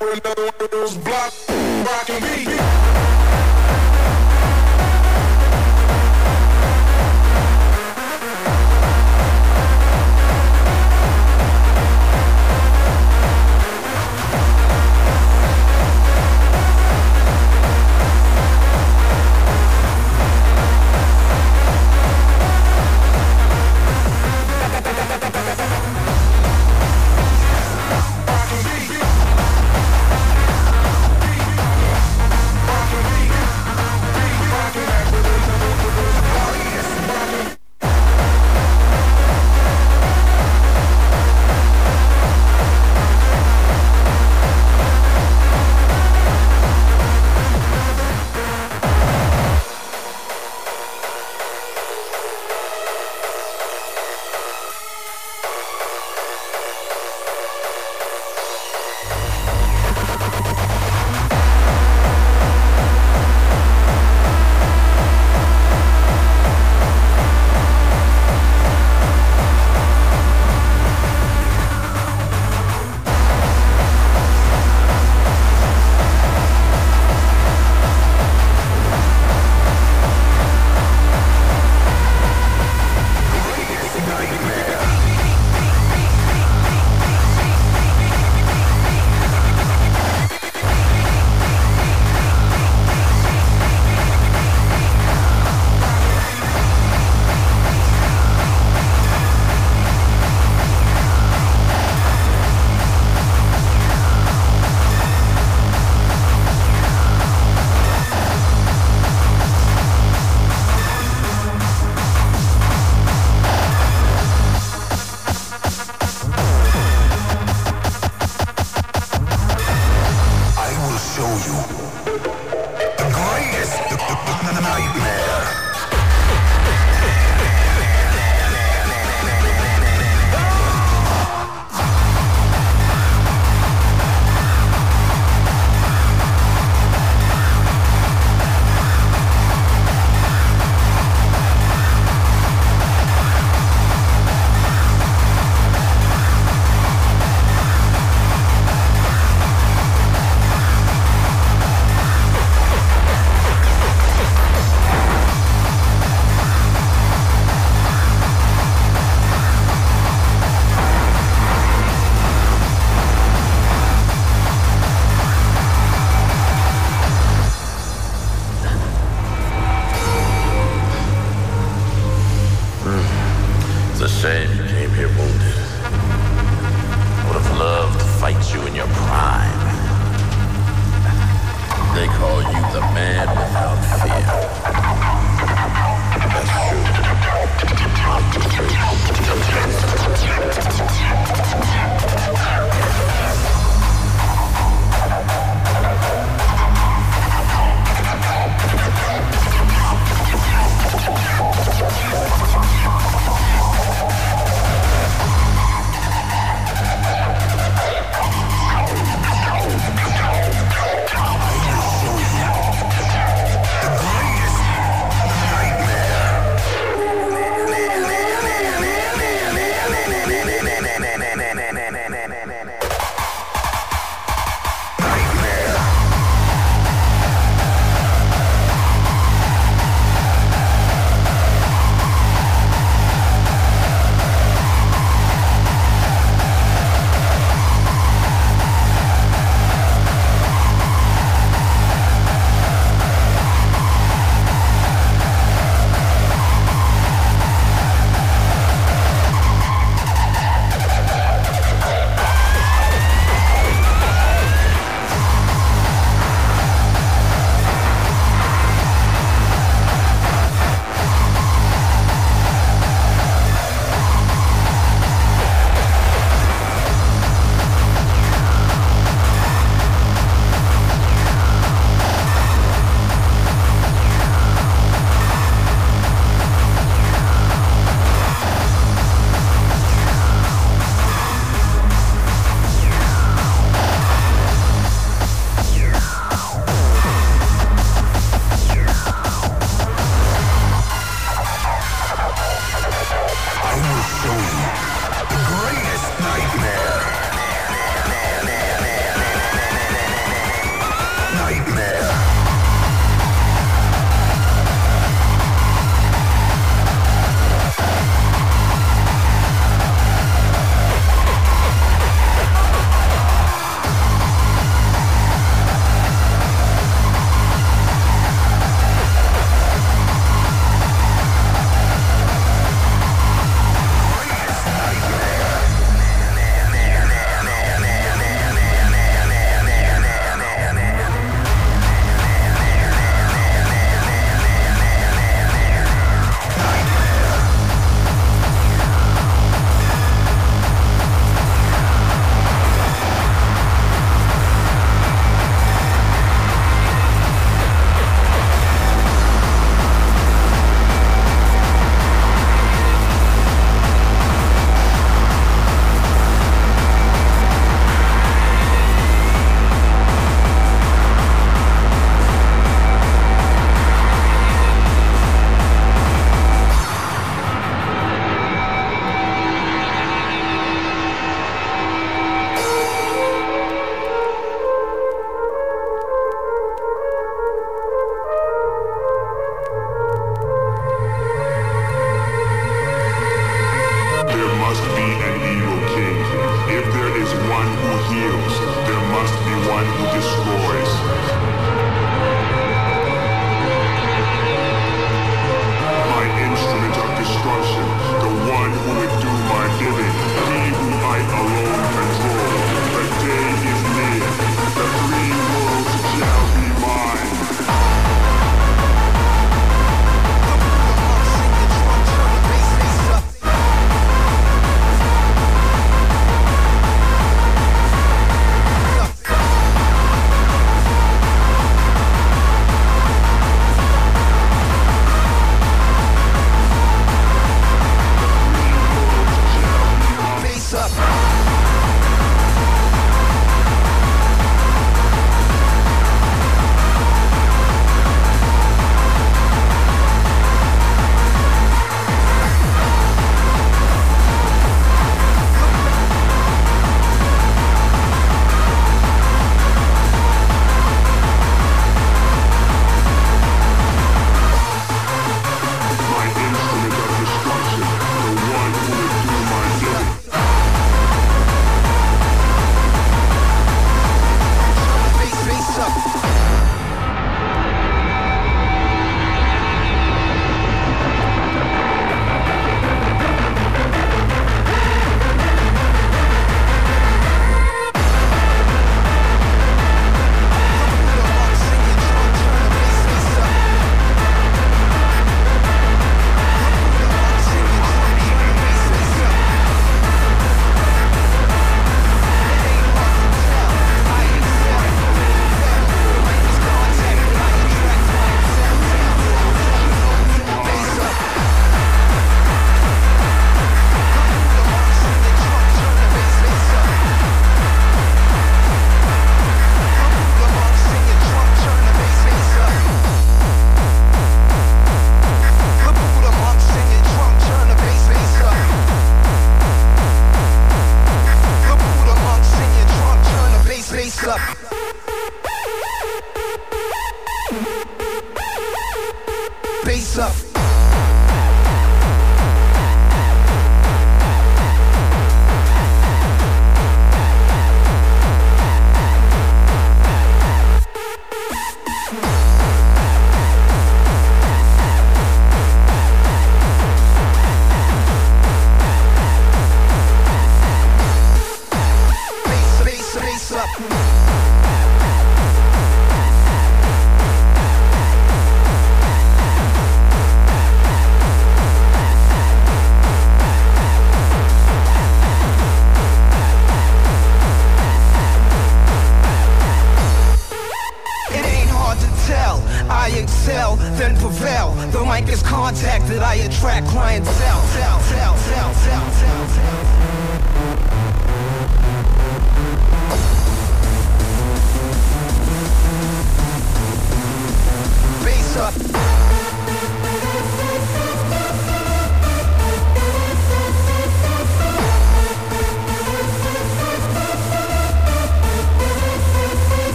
na na na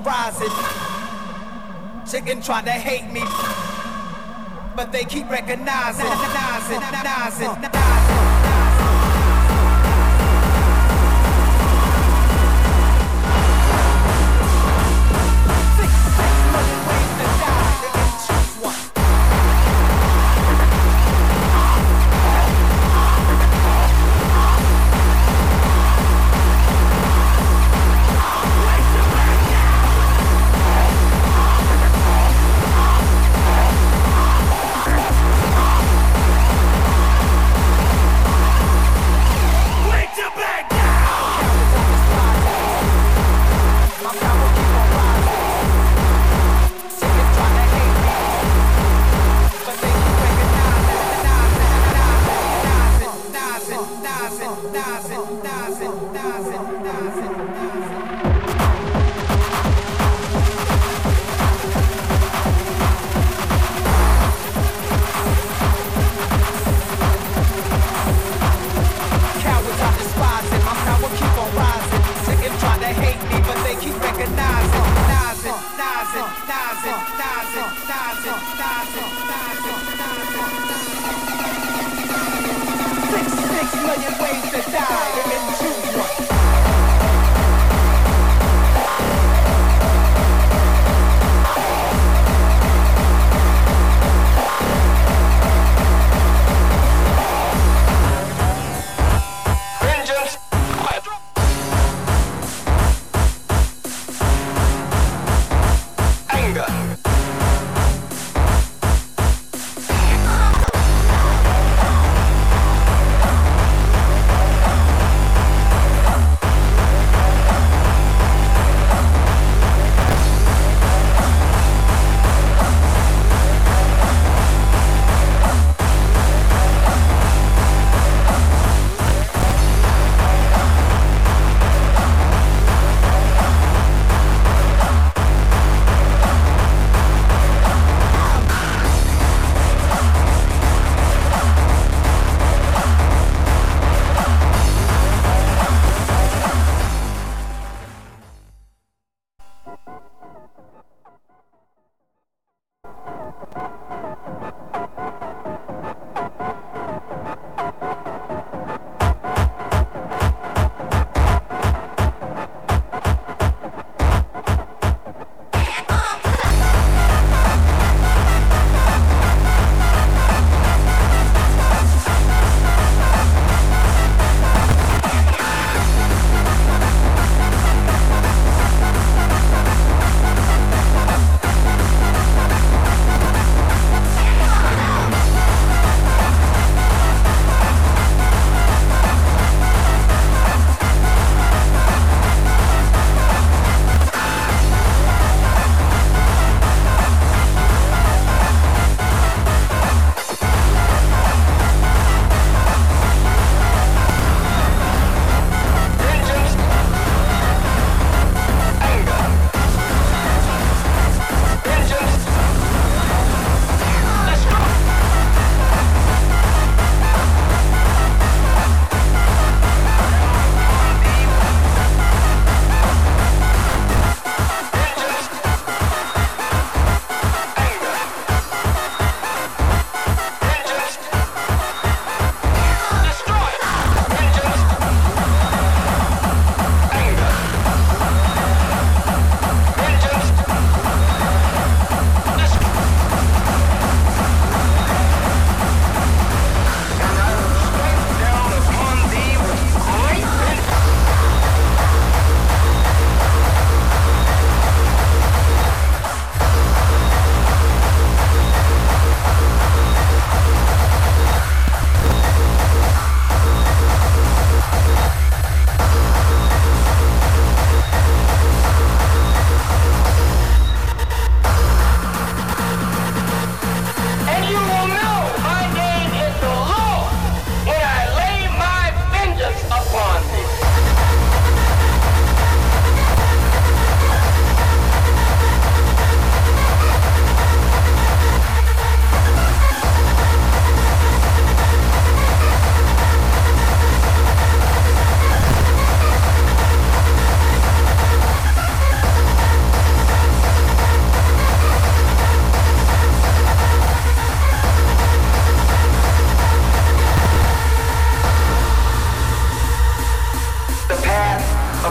rising. Chicken try to hate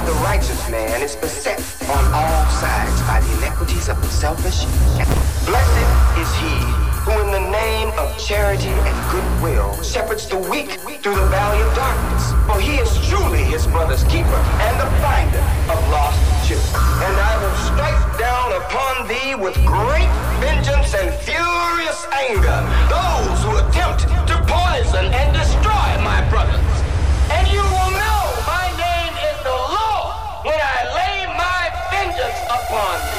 the righteous man is beset on all sides by the inequities of the selfish. Blessed is he who in the name of charity and goodwill shepherds the weak through the valley of darkness. For he is truly his brother's keeper and the finder of lost children. And I will strike down upon thee with great vengeance and furious anger those who attempt to poison and destroy my brothers. And you vengeance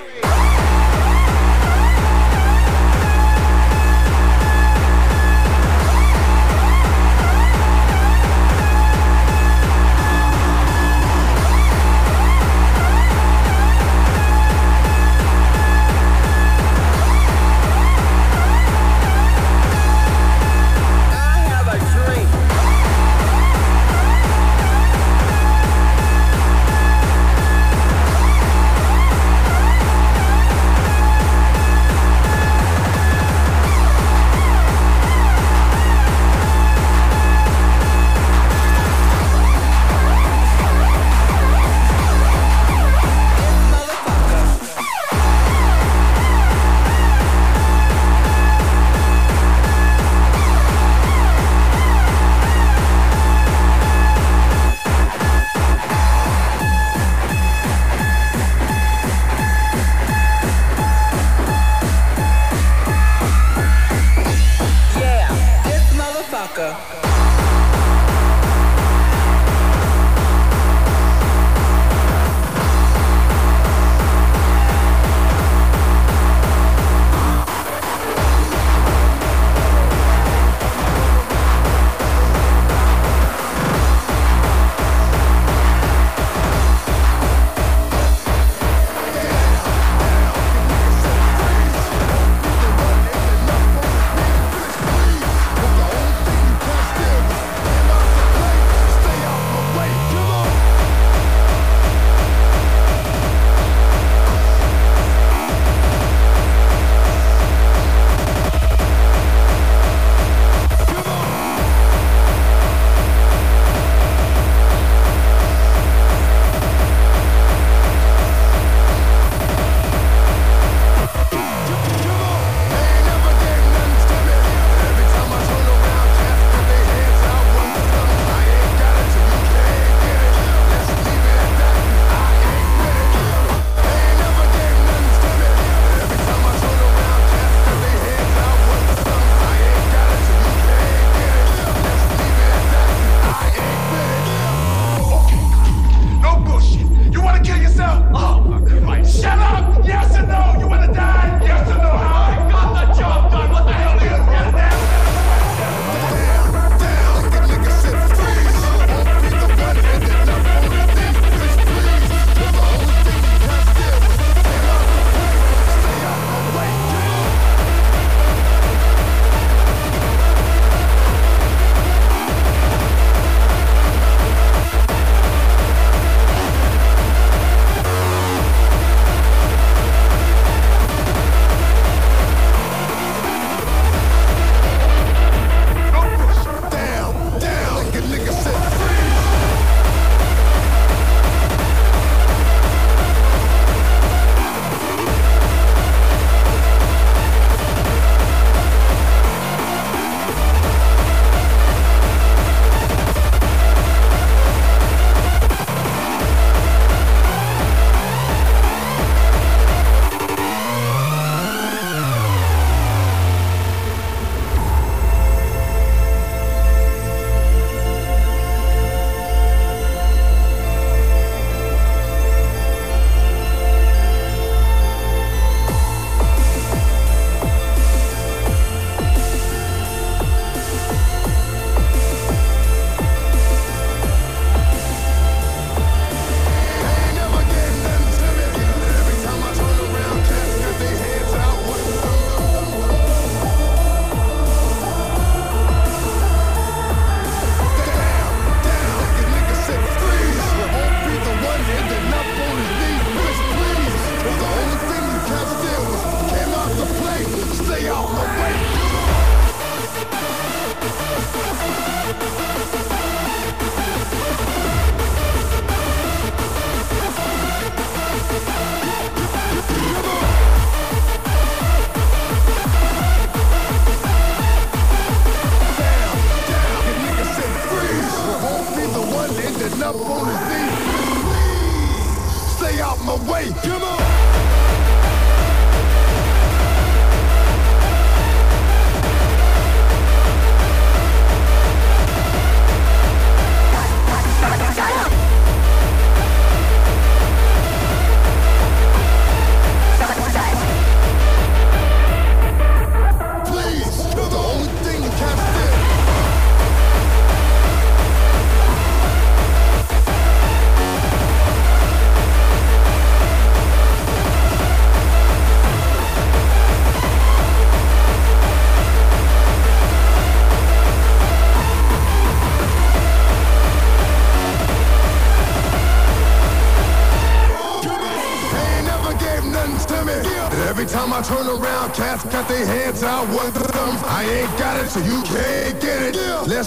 away.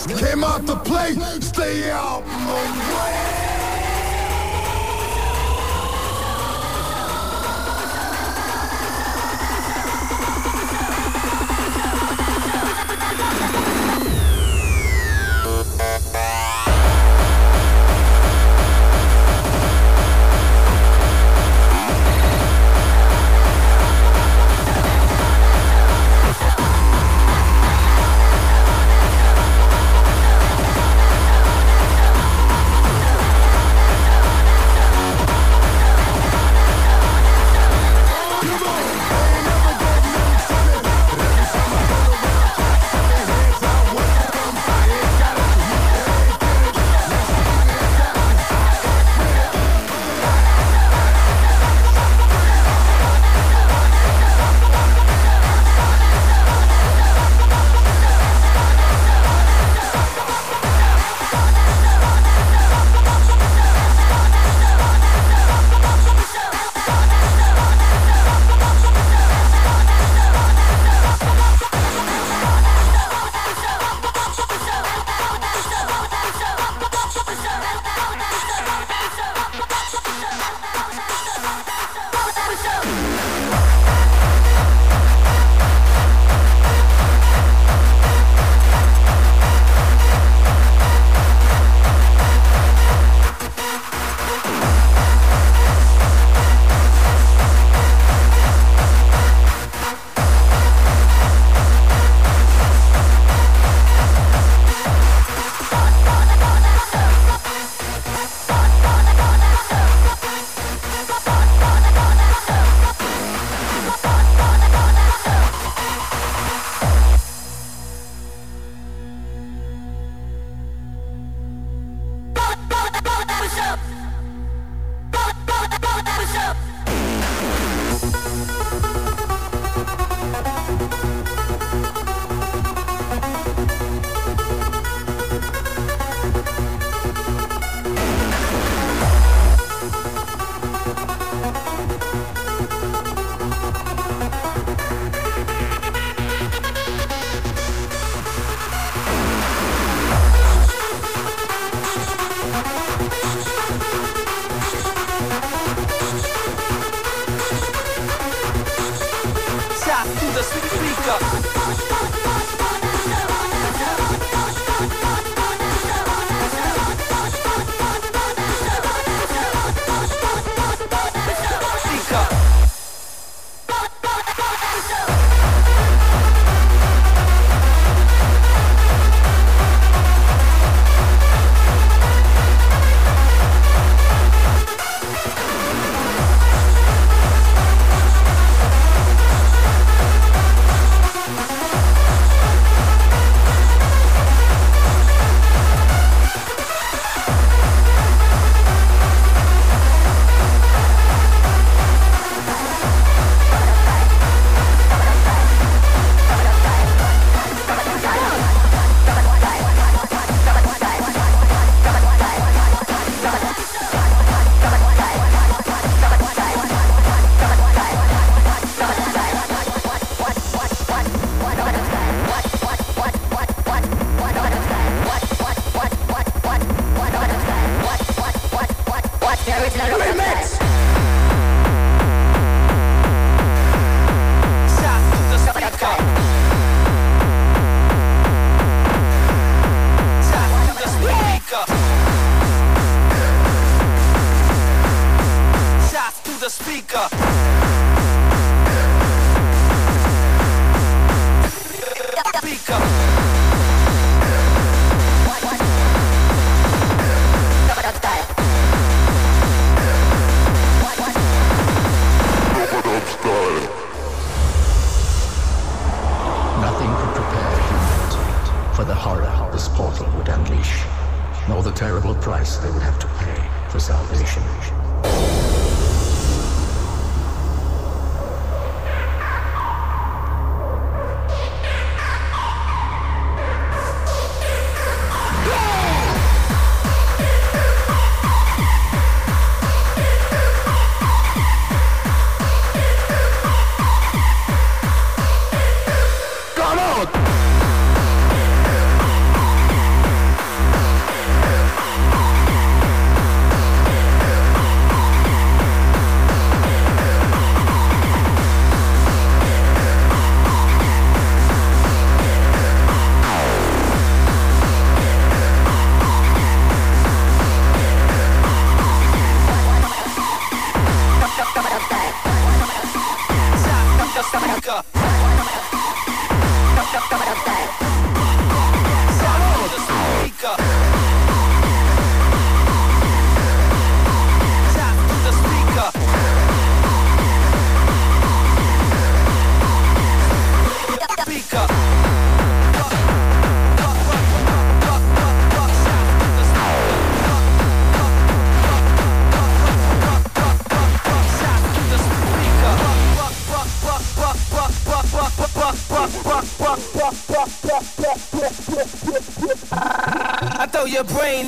Came out to play.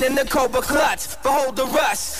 In the cobra clutch. Behold the rush.